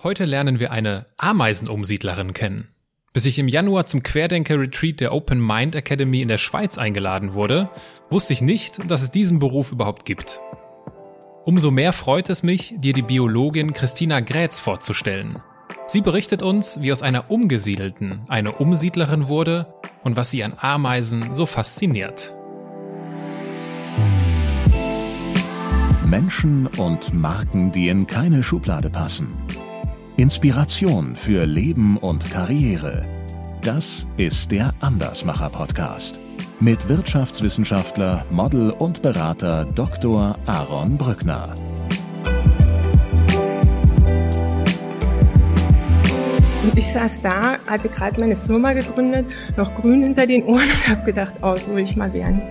Heute lernen wir eine Ameisenumsiedlerin kennen. Bis ich im Januar zum Querdenker-Retreat der Open Mind Academy in der Schweiz eingeladen wurde, wusste ich nicht, dass es diesen Beruf überhaupt gibt. Umso mehr freut es mich, dir die Biologin Christina Grätz vorzustellen. Sie berichtet uns, wie aus einer Umgesiedelten eine Umsiedlerin wurde und was sie an Ameisen so fasziniert. Menschen und Marken, die in keine Schublade passen. Inspiration für Leben und Karriere. Das ist der Andersmacher Podcast mit Wirtschaftswissenschaftler, Model und Berater Dr. Aaron Brückner. Ich saß da, hatte gerade meine Firma gegründet, noch grün hinter den Ohren und habe gedacht, oh, so will ich mal werden.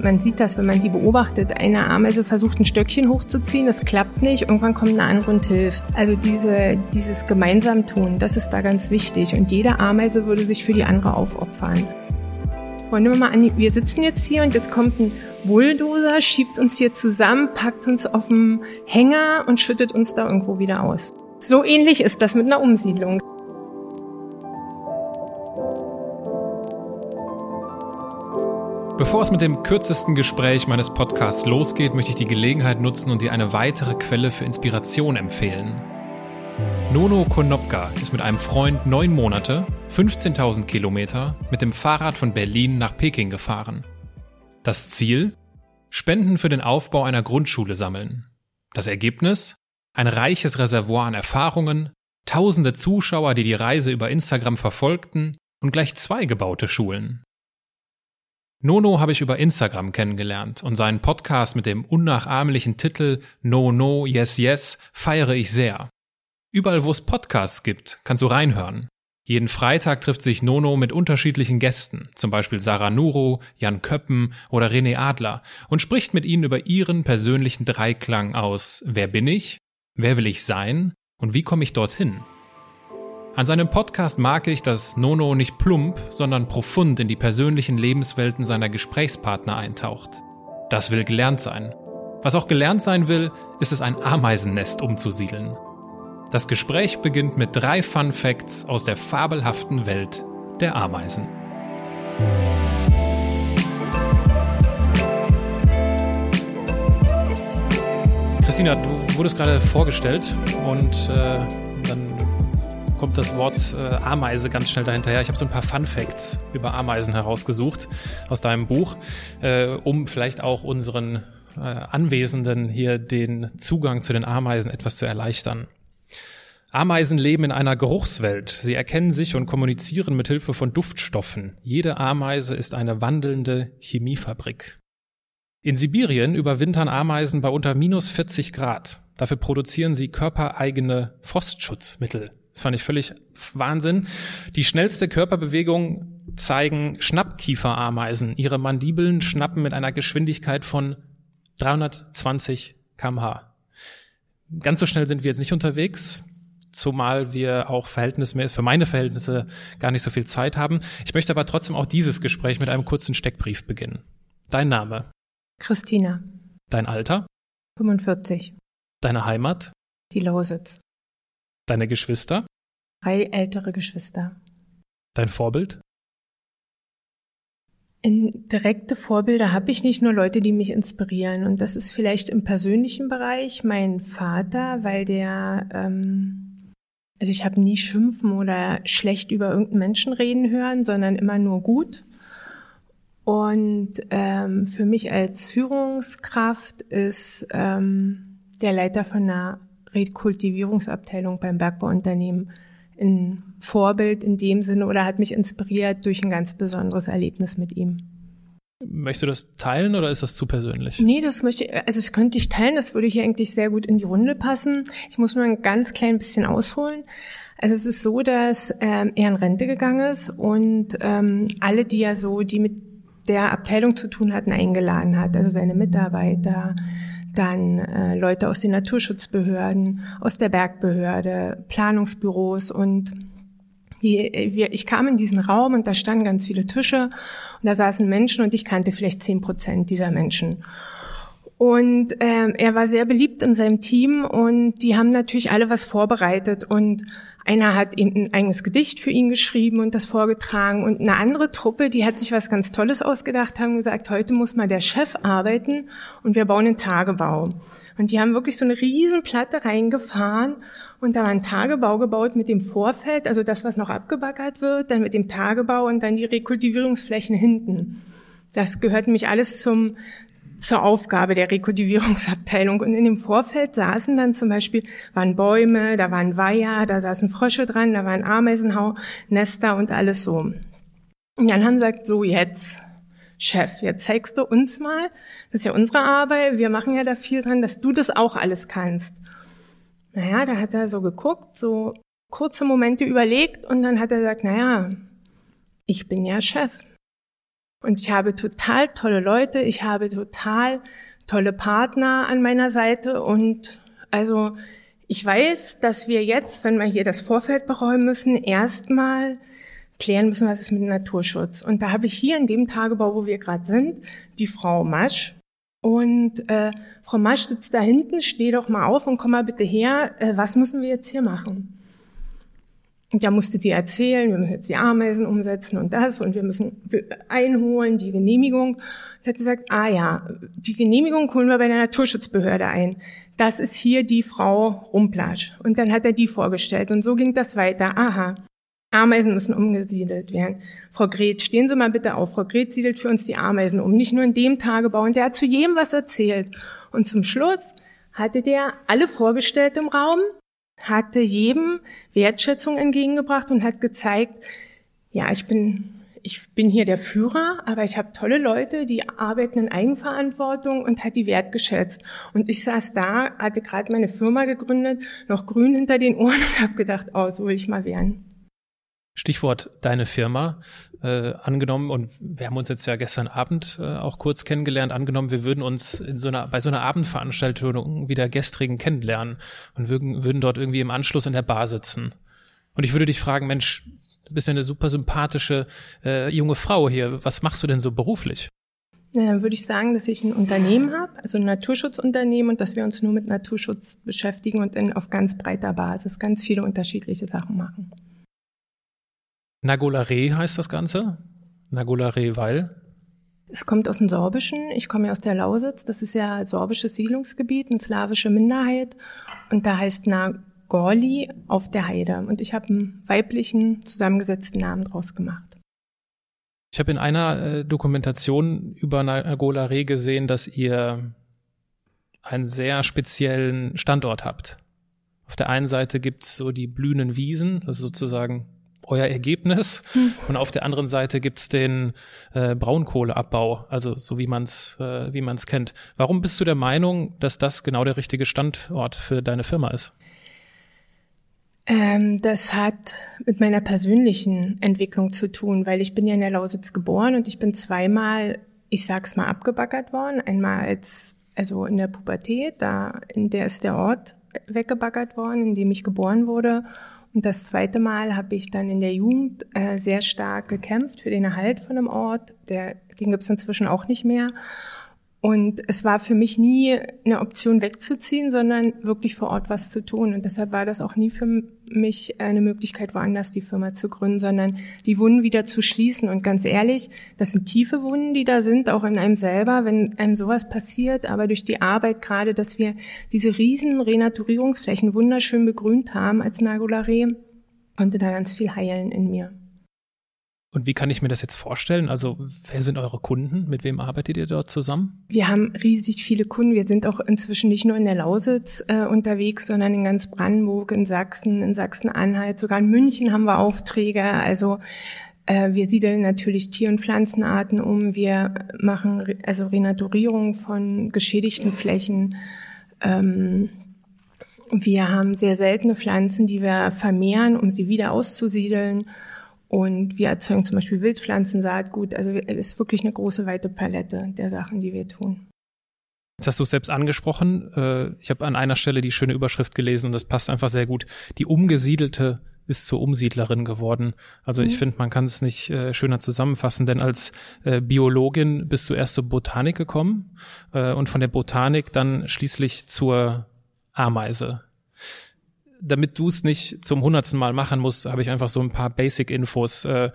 Man sieht das, wenn man die beobachtet. Eine Ameise versucht, ein Stöckchen hochzuziehen, das klappt nicht. Irgendwann kommt eine andere und hilft. Also diese, dieses Gemeinsamtun, das ist da ganz wichtig. Und jede Ameise würde sich für die andere aufopfern. Und nehmen wir mal an, wir sitzen jetzt hier und jetzt kommt ein Bulldozer, schiebt uns hier zusammen, packt uns auf dem Hänger und schüttet uns da irgendwo wieder aus. So ähnlich ist das mit einer Umsiedlung. Bevor es mit dem kürzesten Gespräch meines Podcasts losgeht, möchte ich die Gelegenheit nutzen und dir eine weitere Quelle für Inspiration empfehlen. Nono Konopka ist mit einem Freund neun Monate, 15.000 Kilometer, mit dem Fahrrad von Berlin nach Peking gefahren. Das Ziel? Spenden für den Aufbau einer Grundschule sammeln. Das Ergebnis? Ein reiches Reservoir an Erfahrungen, tausende Zuschauer, die die Reise über Instagram verfolgten und gleich zwei gebaute Schulen. Nono habe ich über Instagram kennengelernt und seinen Podcast mit dem unnachahmlichen Titel No No Yes Yes feiere ich sehr. Überall wo es Podcasts gibt, kannst du reinhören. Jeden Freitag trifft sich Nono mit unterschiedlichen Gästen, zum Beispiel Sarah Nuro, Jan Köppen oder René Adler, und spricht mit ihnen über ihren persönlichen Dreiklang aus Wer bin ich? Wer will ich sein? Und wie komme ich dorthin? An seinem Podcast mag ich, dass Nono nicht plump, sondern profund in die persönlichen Lebenswelten seiner Gesprächspartner eintaucht. Das will gelernt sein. Was auch gelernt sein will, ist es ein Ameisennest umzusiedeln. Das Gespräch beginnt mit drei Fun Facts aus der fabelhaften Welt der Ameisen. Christina, du wurdest gerade vorgestellt und äh, kommt das Wort äh, Ameise ganz schnell dahinterher. Ich habe so ein paar Fun Facts über Ameisen herausgesucht aus deinem Buch, äh, um vielleicht auch unseren äh, Anwesenden hier den Zugang zu den Ameisen etwas zu erleichtern. Ameisen leben in einer Geruchswelt. Sie erkennen sich und kommunizieren mit Hilfe von Duftstoffen. Jede Ameise ist eine wandelnde Chemiefabrik. In Sibirien überwintern Ameisen bei unter minus 40 Grad. Dafür produzieren sie körpereigene Frostschutzmittel. Das fand ich völlig Wahnsinn. Die schnellste Körperbewegung zeigen Schnappkieferameisen. Ihre Mandibeln schnappen mit einer Geschwindigkeit von 320 kmh. Ganz so schnell sind wir jetzt nicht unterwegs, zumal wir auch verhältnismäßig, für meine Verhältnisse gar nicht so viel Zeit haben. Ich möchte aber trotzdem auch dieses Gespräch mit einem kurzen Steckbrief beginnen. Dein Name? Christina. Dein Alter? 45. Deine Heimat? Die Lausitz. Deine Geschwister? Drei ältere Geschwister. Dein Vorbild? In direkte Vorbilder habe ich nicht nur Leute, die mich inspirieren. Und das ist vielleicht im persönlichen Bereich mein Vater, weil der, ähm, also ich habe nie schimpfen oder schlecht über irgendeinen Menschen reden hören, sondern immer nur gut. Und ähm, für mich als Führungskraft ist ähm, der Leiter von einer Rekultivierungsabteilung beim Bergbauunternehmen ein Vorbild in dem Sinne oder hat mich inspiriert durch ein ganz besonderes Erlebnis mit ihm. Möchtest du das teilen oder ist das zu persönlich? Nee, das möchte ich, also das könnte ich teilen, das würde hier eigentlich sehr gut in die Runde passen. Ich muss nur ein ganz klein bisschen ausholen. Also es ist so, dass ähm, er in Rente gegangen ist und ähm, alle, die ja so, die mit der Abteilung zu tun hatten, eingeladen hat, also seine Mitarbeiter, dann äh, Leute aus den Naturschutzbehörden, aus der Bergbehörde, Planungsbüros und die, wir, ich kam in diesen Raum und da standen ganz viele Tische und da saßen Menschen und ich kannte vielleicht zehn Prozent dieser Menschen. Und ähm, er war sehr beliebt in seinem Team und die haben natürlich alle was vorbereitet. Und einer hat eben ein eigenes Gedicht für ihn geschrieben und das vorgetragen. Und eine andere Truppe, die hat sich was ganz Tolles ausgedacht, haben gesagt, heute muss mal der Chef arbeiten und wir bauen einen Tagebau. Und die haben wirklich so eine Riesenplatte reingefahren und da war ein Tagebau gebaut mit dem Vorfeld, also das, was noch abgebaggert wird, dann mit dem Tagebau und dann die Rekultivierungsflächen hinten. Das gehört nämlich alles zum, zur Aufgabe der Rekultivierungsabteilung. Und in dem Vorfeld saßen dann zum Beispiel, waren Bäume, da waren Weiher, da saßen Frösche dran, da waren Ameisenhau, Nester und alles so. Und dann haben sie gesagt, so jetzt, Chef, jetzt zeigst du uns mal, das ist ja unsere Arbeit, wir machen ja da viel dran, dass du das auch alles kannst. Naja, da hat er so geguckt, so kurze Momente überlegt und dann hat er gesagt, naja, ich bin ja Chef. Und ich habe total tolle Leute, ich habe total tolle Partner an meiner Seite und also ich weiß, dass wir jetzt, wenn wir hier das Vorfeld beräumen müssen, erstmal klären müssen, was ist mit Naturschutz. Und da habe ich hier in dem Tagebau, wo wir gerade sind, die Frau Masch. Und äh, Frau Masch sitzt da hinten, steh doch mal auf und komm mal bitte her, äh, was müssen wir jetzt hier machen? Da musste sie erzählen, wir müssen jetzt die Ameisen umsetzen und das und wir müssen einholen, die Genehmigung. Sie hat gesagt, ah ja, die Genehmigung holen wir bei der Naturschutzbehörde ein. Das ist hier die Frau Rumplasch. Und dann hat er die vorgestellt und so ging das weiter. Aha, Ameisen müssen umgesiedelt werden. Frau Gret, stehen Sie mal bitte auf. Frau Gret siedelt für uns die Ameisen um, nicht nur in dem Tagebau. Und der hat zu jedem was erzählt. Und zum Schluss hatte der alle vorgestellt im Raum hatte jedem Wertschätzung entgegengebracht und hat gezeigt, ja, ich bin, ich bin hier der Führer, aber ich habe tolle Leute, die arbeiten in Eigenverantwortung und hat die wertgeschätzt. Und ich saß da, hatte gerade meine Firma gegründet, noch grün hinter den Ohren und habe gedacht, oh, so will ich mal werden. Stichwort deine Firma äh, angenommen und wir haben uns jetzt ja gestern Abend äh, auch kurz kennengelernt. Angenommen, wir würden uns in so einer bei so einer Abendveranstaltung wieder gestrigen kennenlernen und würden, würden dort irgendwie im Anschluss in der Bar sitzen. Und ich würde dich fragen, Mensch, du bist ja eine super sympathische äh, junge Frau hier. Was machst du denn so beruflich? Ja, dann würde ich sagen, dass ich ein Unternehmen habe, also ein Naturschutzunternehmen und dass wir uns nur mit Naturschutz beschäftigen und in, auf ganz breiter Basis ganz viele unterschiedliche Sachen machen. Nagolare heißt das Ganze. Nagolare, weil? Es kommt aus dem Sorbischen. Ich komme ja aus der Lausitz. Das ist ja sorbisches Siedlungsgebiet, eine slawische Minderheit. Und da heißt Nagorli auf der Heide. Und ich habe einen weiblichen, zusammengesetzten Namen draus gemacht. Ich habe in einer äh, Dokumentation über Nagolare gesehen, dass ihr einen sehr speziellen Standort habt. Auf der einen Seite gibt's so die blühenden Wiesen, das ist sozusagen euer Ergebnis. Hm. Und auf der anderen Seite gibt's den äh, Braunkohleabbau, also so wie man's äh, wie man's kennt. Warum bist du der Meinung, dass das genau der richtige Standort für deine Firma ist? Ähm, das hat mit meiner persönlichen Entwicklung zu tun, weil ich bin ja in der Lausitz geboren und ich bin zweimal, ich sag's mal, abgebaggert worden. Einmal als also in der Pubertät, da in der ist der Ort weggebaggert worden, in dem ich geboren wurde. Und das zweite Mal habe ich dann in der Jugend äh, sehr stark gekämpft für den Erhalt von einem Ort. Der, den gibt es inzwischen auch nicht mehr. Und es war für mich nie eine Option wegzuziehen, sondern wirklich vor Ort was zu tun. Und deshalb war das auch nie für mich eine Möglichkeit, woanders die Firma zu gründen, sondern die Wunden wieder zu schließen. Und ganz ehrlich, das sind tiefe Wunden, die da sind, auch in einem selber, wenn einem sowas passiert. Aber durch die Arbeit gerade, dass wir diese riesen Renaturierungsflächen wunderschön begrünt haben als Nagolare, konnte da ganz viel heilen in mir. Und wie kann ich mir das jetzt vorstellen? Also, wer sind eure Kunden? Mit wem arbeitet ihr dort zusammen? Wir haben riesig viele Kunden. Wir sind auch inzwischen nicht nur in der Lausitz äh, unterwegs, sondern in ganz Brandenburg, in Sachsen, in Sachsen-Anhalt, sogar in München haben wir Aufträge. Also äh, wir siedeln natürlich Tier- und Pflanzenarten um. Wir machen also Renaturierung von geschädigten Flächen. Ähm, wir haben sehr seltene Pflanzen, die wir vermehren, um sie wieder auszusiedeln. Und wir erzeugen zum Beispiel Wildpflanzensaatgut. Also es ist wirklich eine große, weite Palette der Sachen, die wir tun. Jetzt hast du es selbst angesprochen. Äh, ich habe an einer Stelle die schöne Überschrift gelesen und das passt einfach sehr gut. Die umgesiedelte ist zur Umsiedlerin geworden. Also mhm. ich finde, man kann es nicht äh, schöner zusammenfassen, denn als äh, Biologin bist du erst zur Botanik gekommen äh, und von der Botanik dann schließlich zur Ameise. Damit du es nicht zum hundertsten Mal machen musst, habe ich einfach so ein paar Basic-Infos. Äh,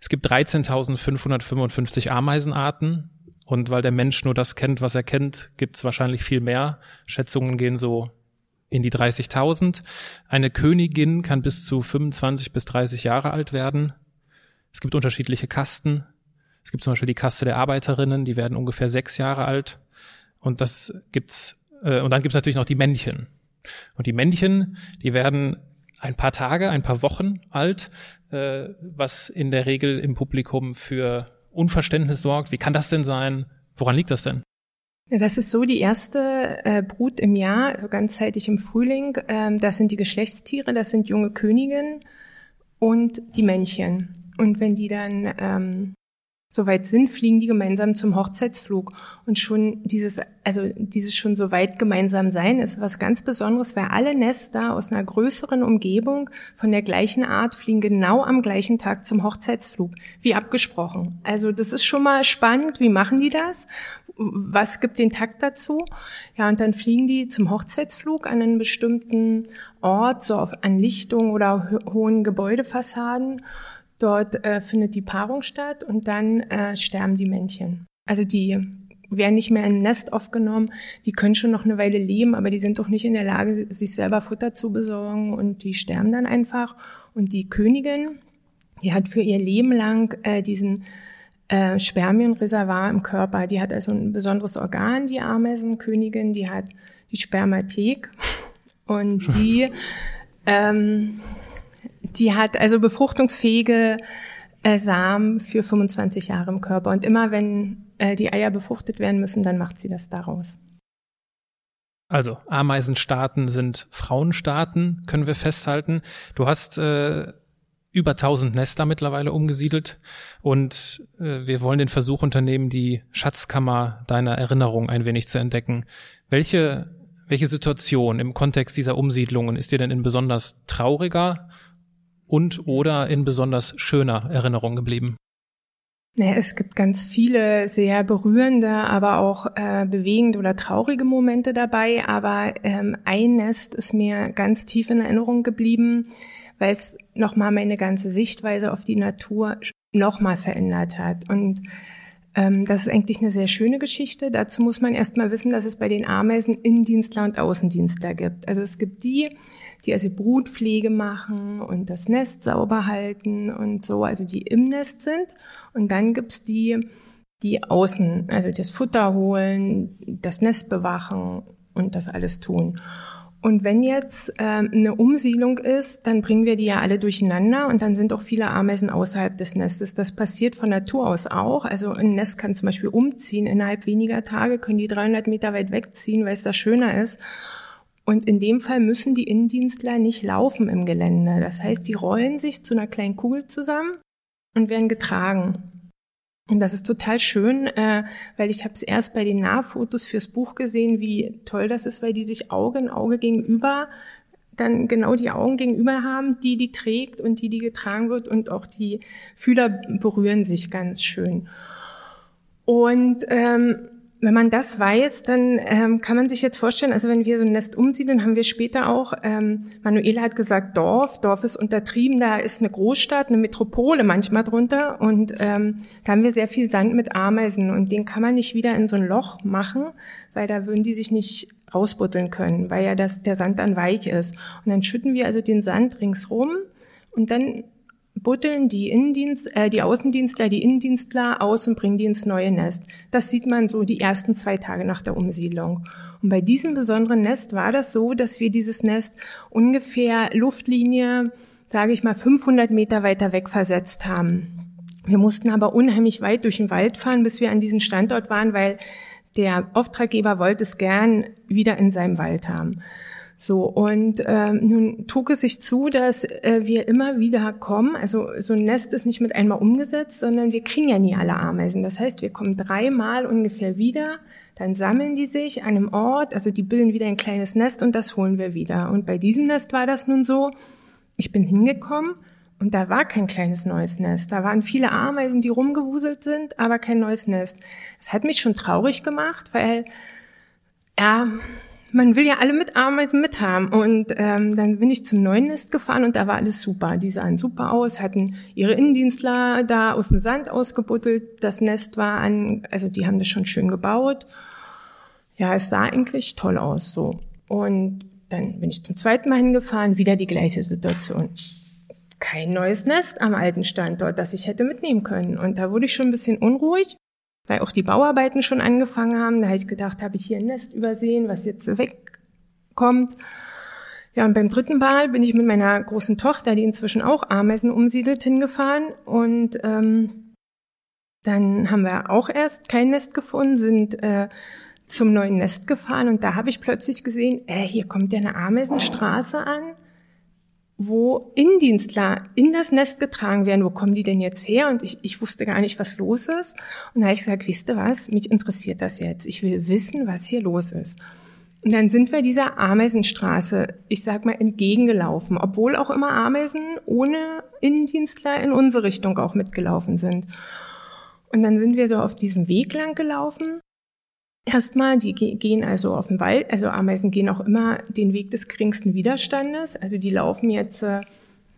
es gibt 13.555 Ameisenarten. Und weil der Mensch nur das kennt, was er kennt, gibt es wahrscheinlich viel mehr. Schätzungen gehen so in die 30.000. Eine Königin kann bis zu 25 bis 30 Jahre alt werden. Es gibt unterschiedliche Kasten. Es gibt zum Beispiel die Kaste der Arbeiterinnen, die werden ungefähr sechs Jahre alt. Und das gibt's, äh, und dann gibt's natürlich noch die Männchen. Und die Männchen, die werden ein paar Tage, ein paar Wochen alt, äh, was in der Regel im Publikum für Unverständnis sorgt. Wie kann das denn sein? Woran liegt das denn? Das ist so die erste äh, Brut im Jahr, also ganzzeitig im Frühling. Ähm, das sind die Geschlechtstiere, das sind junge Königinnen und die Männchen. Und wenn die dann ähm, soweit sind, fliegen die gemeinsam zum Hochzeitsflug. Und schon dieses, also dieses schon so weit gemeinsam sein, ist was ganz Besonderes, weil alle Nester aus einer größeren Umgebung von der gleichen Art fliegen genau am gleichen Tag zum Hochzeitsflug, wie abgesprochen. Also das ist schon mal spannend. Wie machen die das? Was gibt den Takt dazu? Ja, und dann fliegen die zum Hochzeitsflug an einen bestimmten Ort, so auf, an Lichtung oder ho hohen Gebäudefassaden. Dort äh, findet die Paarung statt und dann äh, sterben die Männchen. Also die werden nicht mehr in ein Nest aufgenommen, die können schon noch eine Weile leben, aber die sind doch nicht in der Lage, sich selber Futter zu besorgen und die sterben dann einfach. Und die Königin, die hat für ihr Leben lang äh, diesen äh, Spermienreservoir im Körper. Die hat also ein besonderes Organ, die Ameisenkönigin, die hat die Spermathek und die ähm, die hat also befruchtungsfähige äh, Samen für 25 Jahre im Körper. Und immer wenn äh, die Eier befruchtet werden müssen, dann macht sie das daraus. Also Ameisenstaaten sind Frauenstaaten, können wir festhalten. Du hast äh, über 1000 Nester mittlerweile umgesiedelt und äh, wir wollen den Versuch unternehmen, die Schatzkammer deiner Erinnerung ein wenig zu entdecken. Welche welche Situation im Kontext dieser Umsiedlungen ist dir denn in besonders trauriger und oder in besonders schöner Erinnerung geblieben? Naja, es gibt ganz viele sehr berührende, aber auch äh, bewegende oder traurige Momente dabei. Aber ähm, ein Nest ist mir ganz tief in Erinnerung geblieben, weil es nochmal meine ganze Sichtweise auf die Natur nochmal verändert hat. Und ähm, das ist eigentlich eine sehr schöne Geschichte. Dazu muss man erstmal wissen, dass es bei den Ameisen Innendienstler und Außendienstler gibt. Also es gibt die, die also Brutpflege machen und das Nest sauber halten und so, also die im Nest sind. Und dann gibt's die, die außen, also das Futter holen, das Nest bewachen und das alles tun. Und wenn jetzt ähm, eine Umsiedlung ist, dann bringen wir die ja alle durcheinander und dann sind auch viele Ameisen außerhalb des Nestes. Das passiert von Natur aus auch. Also ein Nest kann zum Beispiel umziehen. Innerhalb weniger Tage können die 300 Meter weit wegziehen, weil es da schöner ist. Und in dem Fall müssen die Innendienstler nicht laufen im Gelände. Das heißt, die rollen sich zu einer kleinen Kugel zusammen und werden getragen. Und das ist total schön, äh, weil ich habe es erst bei den Nahfotos fürs Buch gesehen, wie toll das ist, weil die sich Auge in Auge gegenüber dann genau die Augen gegenüber haben, die die trägt und die die getragen wird und auch die Fühler berühren sich ganz schön. Und ähm, wenn man das weiß, dann ähm, kann man sich jetzt vorstellen, also wenn wir so ein Nest umsiedeln, haben wir später auch, ähm, Manuela hat gesagt, Dorf, Dorf ist untertrieben, da ist eine Großstadt, eine Metropole manchmal drunter. Und ähm, da haben wir sehr viel Sand mit Ameisen. Und den kann man nicht wieder in so ein Loch machen, weil da würden die sich nicht rausbutteln können, weil ja das, der Sand dann weich ist. Und dann schütten wir also den Sand ringsrum und dann butteln die Innendienst, äh, die Außendienstler, die Innendienstler aus und bringen die ins neue Nest. Das sieht man so die ersten zwei Tage nach der Umsiedlung. Und bei diesem besonderen Nest war das so, dass wir dieses Nest ungefähr Luftlinie, sage ich mal, 500 Meter weiter weg versetzt haben. Wir mussten aber unheimlich weit durch den Wald fahren, bis wir an diesen Standort waren, weil der Auftraggeber wollte es gern wieder in seinem Wald haben. So, und ähm, nun trug es sich zu, dass äh, wir immer wieder kommen. Also so ein Nest ist nicht mit einmal umgesetzt, sondern wir kriegen ja nie alle Ameisen. Das heißt, wir kommen dreimal ungefähr wieder, dann sammeln die sich an einem Ort, also die bilden wieder ein kleines Nest und das holen wir wieder. Und bei diesem Nest war das nun so, ich bin hingekommen und da war kein kleines neues Nest. Da waren viele Ameisen, die rumgewuselt sind, aber kein neues Nest. Das hat mich schon traurig gemacht, weil ja, man will ja alle mit Ameisen mithaben. Und ähm, dann bin ich zum neuen Nest gefahren und da war alles super. Die sahen super aus, hatten ihre Innendienstler da aus dem Sand ausgebuddelt. Das Nest war an, also die haben das schon schön gebaut. Ja, es sah eigentlich toll aus so. Und dann bin ich zum zweiten Mal hingefahren, wieder die gleiche Situation kein neues Nest am alten Standort, das ich hätte mitnehmen können. Und da wurde ich schon ein bisschen unruhig, weil auch die Bauarbeiten schon angefangen haben. Da habe ich gedacht, habe ich hier ein Nest übersehen, was jetzt wegkommt. Ja, und beim dritten Mal bin ich mit meiner großen Tochter, die inzwischen auch Ameisen umsiedelt, hingefahren. Und ähm, dann haben wir auch erst kein Nest gefunden, sind äh, zum neuen Nest gefahren und da habe ich plötzlich gesehen, äh, hier kommt ja eine Ameisenstraße an wo Indienstler in das Nest getragen werden. Wo kommen die denn jetzt her? Und ich, ich wusste gar nicht, was los ist. Und da habe ich gesagt, wisst ihr was? Mich interessiert das jetzt. Ich will wissen, was hier los ist. Und dann sind wir dieser Ameisenstraße, ich sag mal, entgegengelaufen, obwohl auch immer Ameisen ohne Innendienstler in unsere Richtung auch mitgelaufen sind. Und dann sind wir so auf diesem Weg lang gelaufen Erstmal, die gehen also auf den Wald, also Ameisen gehen auch immer den Weg des geringsten Widerstandes. Also die laufen jetzt äh,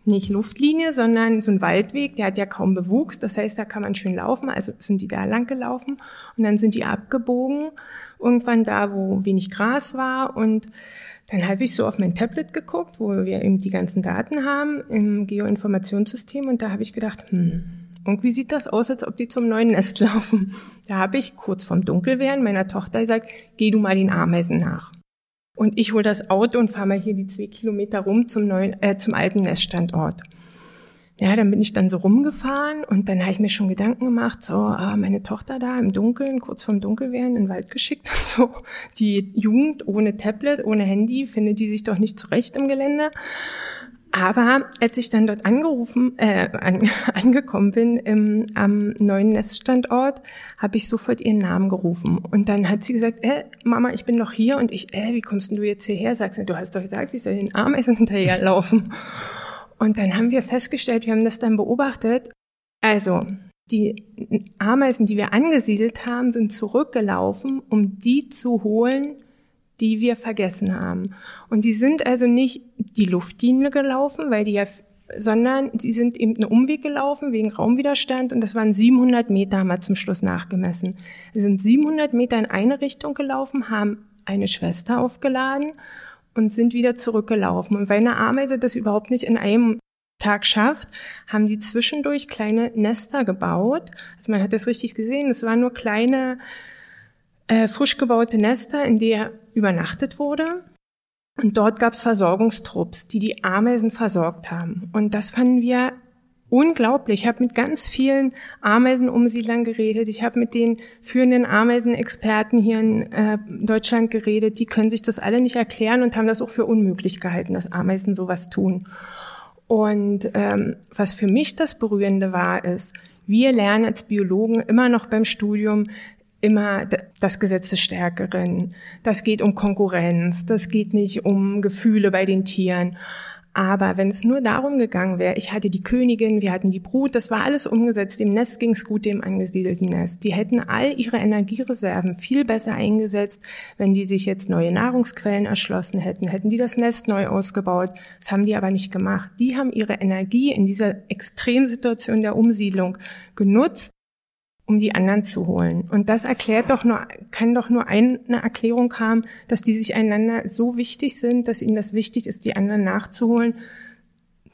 nicht Luftlinie, sondern so ein Waldweg, der hat ja kaum Bewuchs, das heißt, da kann man schön laufen, also sind die da lang gelaufen und dann sind die abgebogen, irgendwann da, wo wenig Gras war. Und dann habe ich so auf mein Tablet geguckt, wo wir eben die ganzen Daten haben im Geoinformationssystem. Und da habe ich gedacht, hm, irgendwie sieht das aus, als ob die zum neuen Nest laufen. Da habe ich kurz vorm Dunkelwerden meiner Tochter gesagt, geh du mal den Ameisen nach. Und ich hole das Auto und fahre mal hier die zwei Kilometer rum zum neuen, äh, zum alten Neststandort. Ja, dann bin ich dann so rumgefahren und dann habe ich mir schon Gedanken gemacht, so, ah, meine Tochter da im Dunkeln, kurz vorm Dunkelwerden in den Wald geschickt und so. Die Jugend ohne Tablet, ohne Handy, findet die sich doch nicht zurecht im Gelände. Aber als ich dann dort angerufen, äh, an, angekommen bin im, am neuen Neststandort, habe ich sofort ihren Namen gerufen. Und dann hat sie gesagt, äh, Mama, ich bin doch hier. Und ich, äh, wie kommst denn du jetzt hierher? Sagst du, du hast doch gesagt, ich soll den Ameisen hinterherlaufen. Und dann haben wir festgestellt, wir haben das dann beobachtet. Also, die Ameisen, die wir angesiedelt haben, sind zurückgelaufen, um die zu holen, die wir vergessen haben. Und die sind also nicht die Luftlinie gelaufen, weil die ja, sondern die sind eben einen Umweg gelaufen wegen Raumwiderstand und das waren 700 Meter, haben wir zum Schluss nachgemessen. Wir sind 700 Meter in eine Richtung gelaufen, haben eine Schwester aufgeladen und sind wieder zurückgelaufen. Und weil eine Ameise das überhaupt nicht in einem Tag schafft, haben die zwischendurch kleine Nester gebaut. Also man hat das richtig gesehen. Es waren nur kleine äh, frisch gebaute Nester, in der übernachtet wurde. Und dort gab es Versorgungstrupps, die die Ameisen versorgt haben. Und das fanden wir unglaublich. Ich habe mit ganz vielen Ameisenumsiedlern geredet. Ich habe mit den führenden Ameisenexperten hier in äh, Deutschland geredet. Die können sich das alle nicht erklären und haben das auch für unmöglich gehalten, dass Ameisen sowas tun. Und ähm, was für mich das Berührende war, ist, wir lernen als Biologen immer noch beim Studium, immer das Gesetz des Stärkeren. Das geht um Konkurrenz, das geht nicht um Gefühle bei den Tieren. Aber wenn es nur darum gegangen wäre, ich hatte die Königin, wir hatten die Brut, das war alles umgesetzt, dem Nest ging es gut, dem angesiedelten Nest. Die hätten all ihre Energiereserven viel besser eingesetzt, wenn die sich jetzt neue Nahrungsquellen erschlossen hätten, hätten die das Nest neu ausgebaut. Das haben die aber nicht gemacht. Die haben ihre Energie in dieser Extremsituation der Umsiedlung genutzt, um die anderen zu holen. Und das erklärt doch nur, kann doch nur eine Erklärung haben, dass die sich einander so wichtig sind, dass ihnen das wichtig ist, die anderen nachzuholen,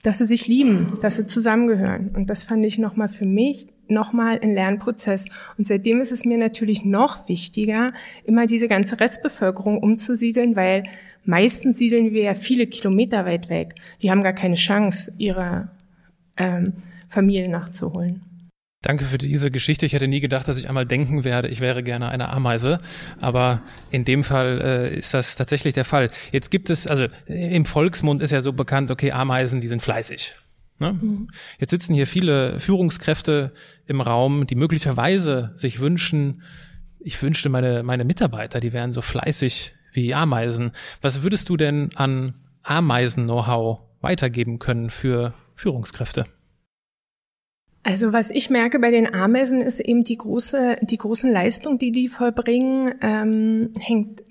dass sie sich lieben, dass sie zusammengehören. Und das fand ich nochmal für mich nochmal ein Lernprozess. Und seitdem ist es mir natürlich noch wichtiger, immer diese ganze Restbevölkerung umzusiedeln, weil meistens siedeln wir ja viele Kilometer weit weg. Die haben gar keine Chance, ihre ähm, Familie nachzuholen. Danke für diese Geschichte. Ich hätte nie gedacht, dass ich einmal denken werde, ich wäre gerne eine Ameise. Aber in dem Fall äh, ist das tatsächlich der Fall. Jetzt gibt es, also im Volksmund ist ja so bekannt, okay, Ameisen, die sind fleißig. Ne? Mhm. Jetzt sitzen hier viele Führungskräfte im Raum, die möglicherweise sich wünschen, ich wünschte meine, meine Mitarbeiter, die wären so fleißig wie Ameisen. Was würdest du denn an Ameisen-Know-how weitergeben können für Führungskräfte? Also was ich merke bei den Ameisen ist eben die große, die großen Leistungen, die die vollbringen, ähm, hängt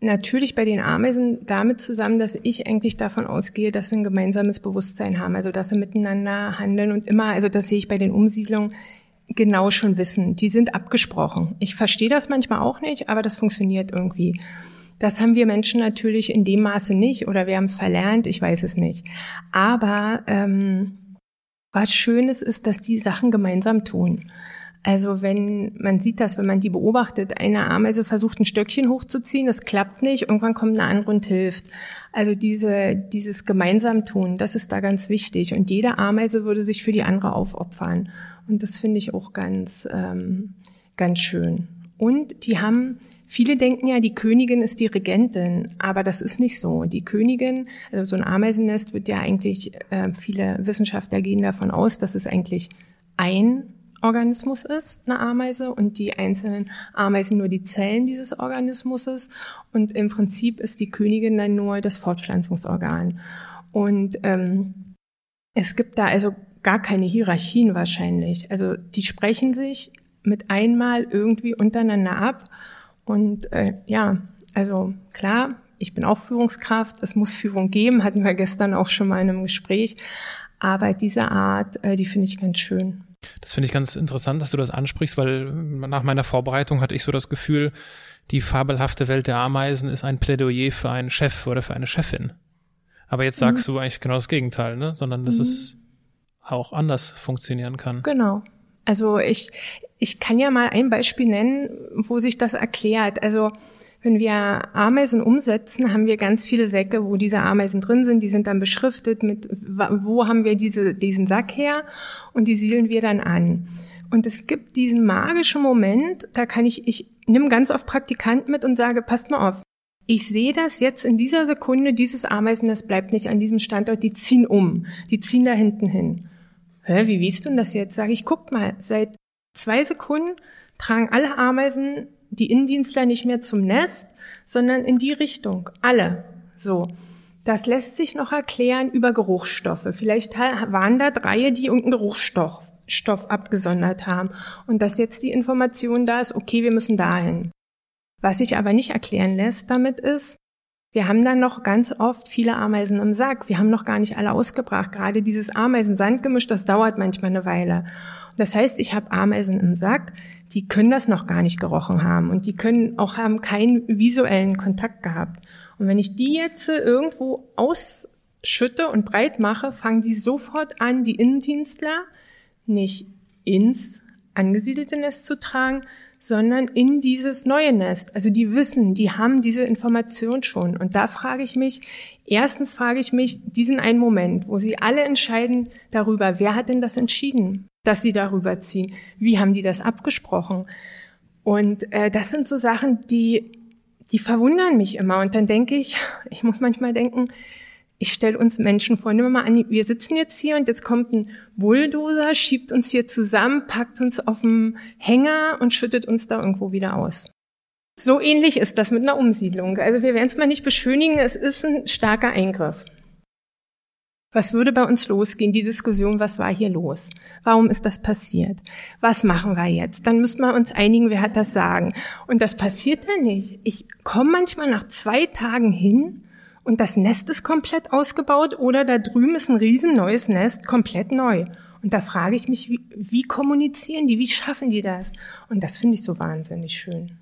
natürlich bei den Ameisen damit zusammen, dass ich eigentlich davon ausgehe, dass sie ein gemeinsames Bewusstsein haben, also dass sie miteinander handeln und immer, also das sehe ich bei den Umsiedlungen genau schon wissen. Die sind abgesprochen. Ich verstehe das manchmal auch nicht, aber das funktioniert irgendwie. Das haben wir Menschen natürlich in dem Maße nicht oder wir haben es verlernt, ich weiß es nicht. Aber ähm, was Schönes ist, dass die Sachen gemeinsam tun. Also wenn man sieht das, wenn man die beobachtet, eine Ameise versucht ein Stöckchen hochzuziehen, das klappt nicht, irgendwann kommt eine andere und hilft. Also diese, dieses gemeinsam tun, das ist da ganz wichtig. Und jede Ameise würde sich für die andere aufopfern. Und das finde ich auch ganz, ähm, ganz schön. Und die haben, viele denken ja, die Königin ist die Regentin, aber das ist nicht so. Die Königin, also so ein Ameisennest wird ja eigentlich, äh, viele Wissenschaftler gehen davon aus, dass es eigentlich ein Organismus ist, eine Ameise, und die einzelnen Ameisen nur die Zellen dieses Organismus ist. Und im Prinzip ist die Königin dann nur das Fortpflanzungsorgan. Und ähm, es gibt da also gar keine Hierarchien wahrscheinlich. Also die sprechen sich mit einmal irgendwie untereinander ab. Und äh, ja, also klar, ich bin auch Führungskraft, es muss Führung geben, hatten wir gestern auch schon mal in einem Gespräch. Aber diese Art, äh, die finde ich ganz schön. Das finde ich ganz interessant, dass du das ansprichst, weil nach meiner Vorbereitung hatte ich so das Gefühl, die fabelhafte Welt der Ameisen ist ein Plädoyer für einen Chef oder für eine Chefin. Aber jetzt sagst mhm. du eigentlich genau das Gegenteil, ne? Sondern dass mhm. es auch anders funktionieren kann. Genau. Also ich, ich kann ja mal ein Beispiel nennen, wo sich das erklärt. Also wenn wir Ameisen umsetzen, haben wir ganz viele Säcke, wo diese Ameisen drin sind. Die sind dann beschriftet mit, wo haben wir diese, diesen Sack her? Und die siedeln wir dann an. Und es gibt diesen magischen Moment, da kann ich, ich nimm ganz oft Praktikanten mit und sage, passt mal auf. Ich sehe das jetzt in dieser Sekunde, dieses Ameisen, das bleibt nicht an diesem Standort, die ziehen um, die ziehen da hinten hin. Hä, wie wiest du das jetzt? Sage ich, guck mal, seit zwei Sekunden tragen alle Ameisen die Innendienstler nicht mehr zum Nest, sondern in die Richtung. Alle. So. Das lässt sich noch erklären über Geruchsstoffe. Vielleicht waren da drei, die irgendeinen Geruchsstoff Stoff abgesondert haben. Und dass jetzt die Information da ist, okay, wir müssen dahin. Was sich aber nicht erklären lässt damit ist, wir haben dann noch ganz oft viele Ameisen im Sack. Wir haben noch gar nicht alle ausgebracht. Gerade dieses Ameisen-Sandgemisch, das dauert manchmal eine Weile. Das heißt, ich habe Ameisen im Sack, die können das noch gar nicht gerochen haben und die können auch haben keinen visuellen Kontakt gehabt. Und wenn ich die jetzt irgendwo ausschütte und breit mache, fangen die sofort an, die Innendienstler nicht ins angesiedelte Nest zu tragen, sondern in dieses neue Nest. Also die wissen, die haben diese Information schon. Und da frage ich mich, erstens frage ich mich, diesen einen Moment, wo sie alle entscheiden darüber, wer hat denn das entschieden, dass sie darüber ziehen? Wie haben die das abgesprochen? Und äh, das sind so Sachen, die, die verwundern mich immer. Und dann denke ich, ich muss manchmal denken, ich stelle uns Menschen vor, nehmen wir mal an, wir sitzen jetzt hier und jetzt kommt ein Bulldozer, schiebt uns hier zusammen, packt uns auf dem Hänger und schüttet uns da irgendwo wieder aus. So ähnlich ist das mit einer Umsiedlung. Also wir werden es mal nicht beschönigen, es ist ein starker Eingriff. Was würde bei uns losgehen? Die Diskussion, was war hier los? Warum ist das passiert? Was machen wir jetzt? Dann müssen wir uns einigen, wer hat das sagen. Und das passiert dann nicht. Ich komme manchmal nach zwei Tagen hin und das Nest ist komplett ausgebaut oder da drüben ist ein riesen neues Nest, komplett neu. Und da frage ich mich, wie, wie kommunizieren die, wie schaffen die das? Und das finde ich so wahnsinnig schön.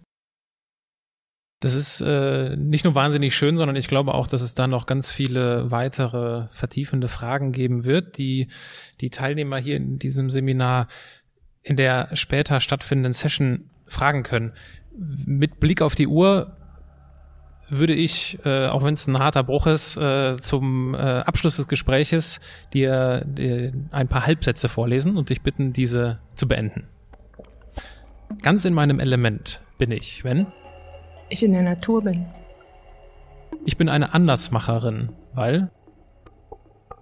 Das ist äh, nicht nur wahnsinnig schön, sondern ich glaube auch, dass es da noch ganz viele weitere vertiefende Fragen geben wird, die die Teilnehmer hier in diesem Seminar in der später stattfindenden Session fragen können. Mit Blick auf die Uhr würde ich, äh, auch wenn es ein harter Bruch ist, äh, zum äh, Abschluss des Gespräches dir, dir ein paar Halbsätze vorlesen und dich bitten, diese zu beenden. Ganz in meinem Element bin ich, wenn? Ich in der Natur bin. Ich bin eine Andersmacherin, weil?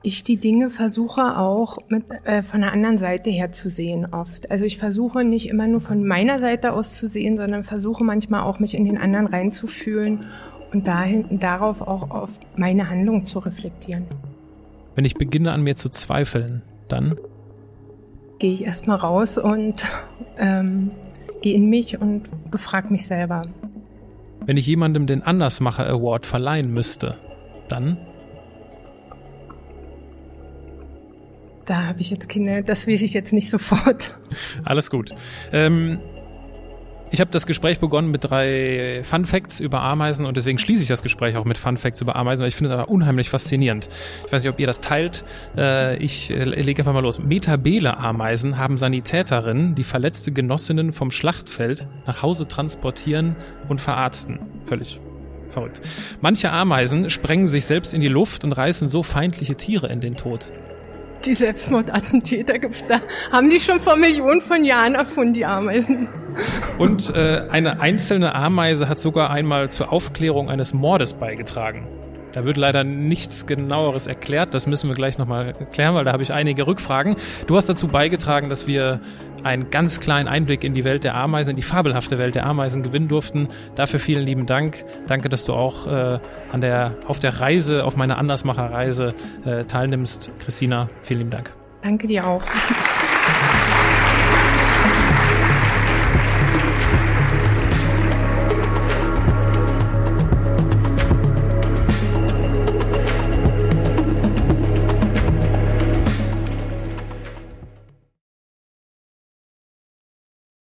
ich die Dinge versuche auch mit, äh, von der anderen Seite her zu sehen oft. Also ich versuche nicht immer nur von meiner Seite aus zu sehen, sondern versuche manchmal auch mich in den anderen reinzufühlen und dahin, darauf auch auf meine Handlung zu reflektieren. Wenn ich beginne an mir zu zweifeln, dann gehe ich erstmal raus und ähm, gehe in mich und befrage mich selber. Wenn ich jemandem den Andersmacher Award verleihen müsste, dann Da habe ich jetzt keine, das weiß ich jetzt nicht sofort. Alles gut. Ähm, ich habe das Gespräch begonnen mit drei Fun Facts über Ameisen und deswegen schließe ich das Gespräch auch mit Fun Facts über Ameisen, weil ich finde das aber unheimlich faszinierend. Ich weiß nicht, ob ihr das teilt. Äh, ich äh, lege einfach mal los. Metabele Ameisen haben Sanitäterinnen, die verletzte Genossinnen vom Schlachtfeld nach Hause transportieren und verarzten. Völlig verrückt. Manche Ameisen sprengen sich selbst in die Luft und reißen so feindliche Tiere in den Tod die Selbstmordattentäter gibt's da. Haben die schon vor Millionen von Jahren erfunden, die Ameisen. Und äh, eine einzelne Ameise hat sogar einmal zur Aufklärung eines Mordes beigetragen. Da wird leider nichts genaueres erklärt. Das müssen wir gleich nochmal klären, weil da habe ich einige Rückfragen. Du hast dazu beigetragen, dass wir einen ganz kleinen Einblick in die Welt der Ameisen, in die fabelhafte Welt der Ameisen gewinnen durften. Dafür vielen lieben Dank. Danke, dass du auch äh, an der, auf der Reise, auf meiner Andersmacherreise äh, teilnimmst. Christina, vielen lieben Dank. Danke dir auch.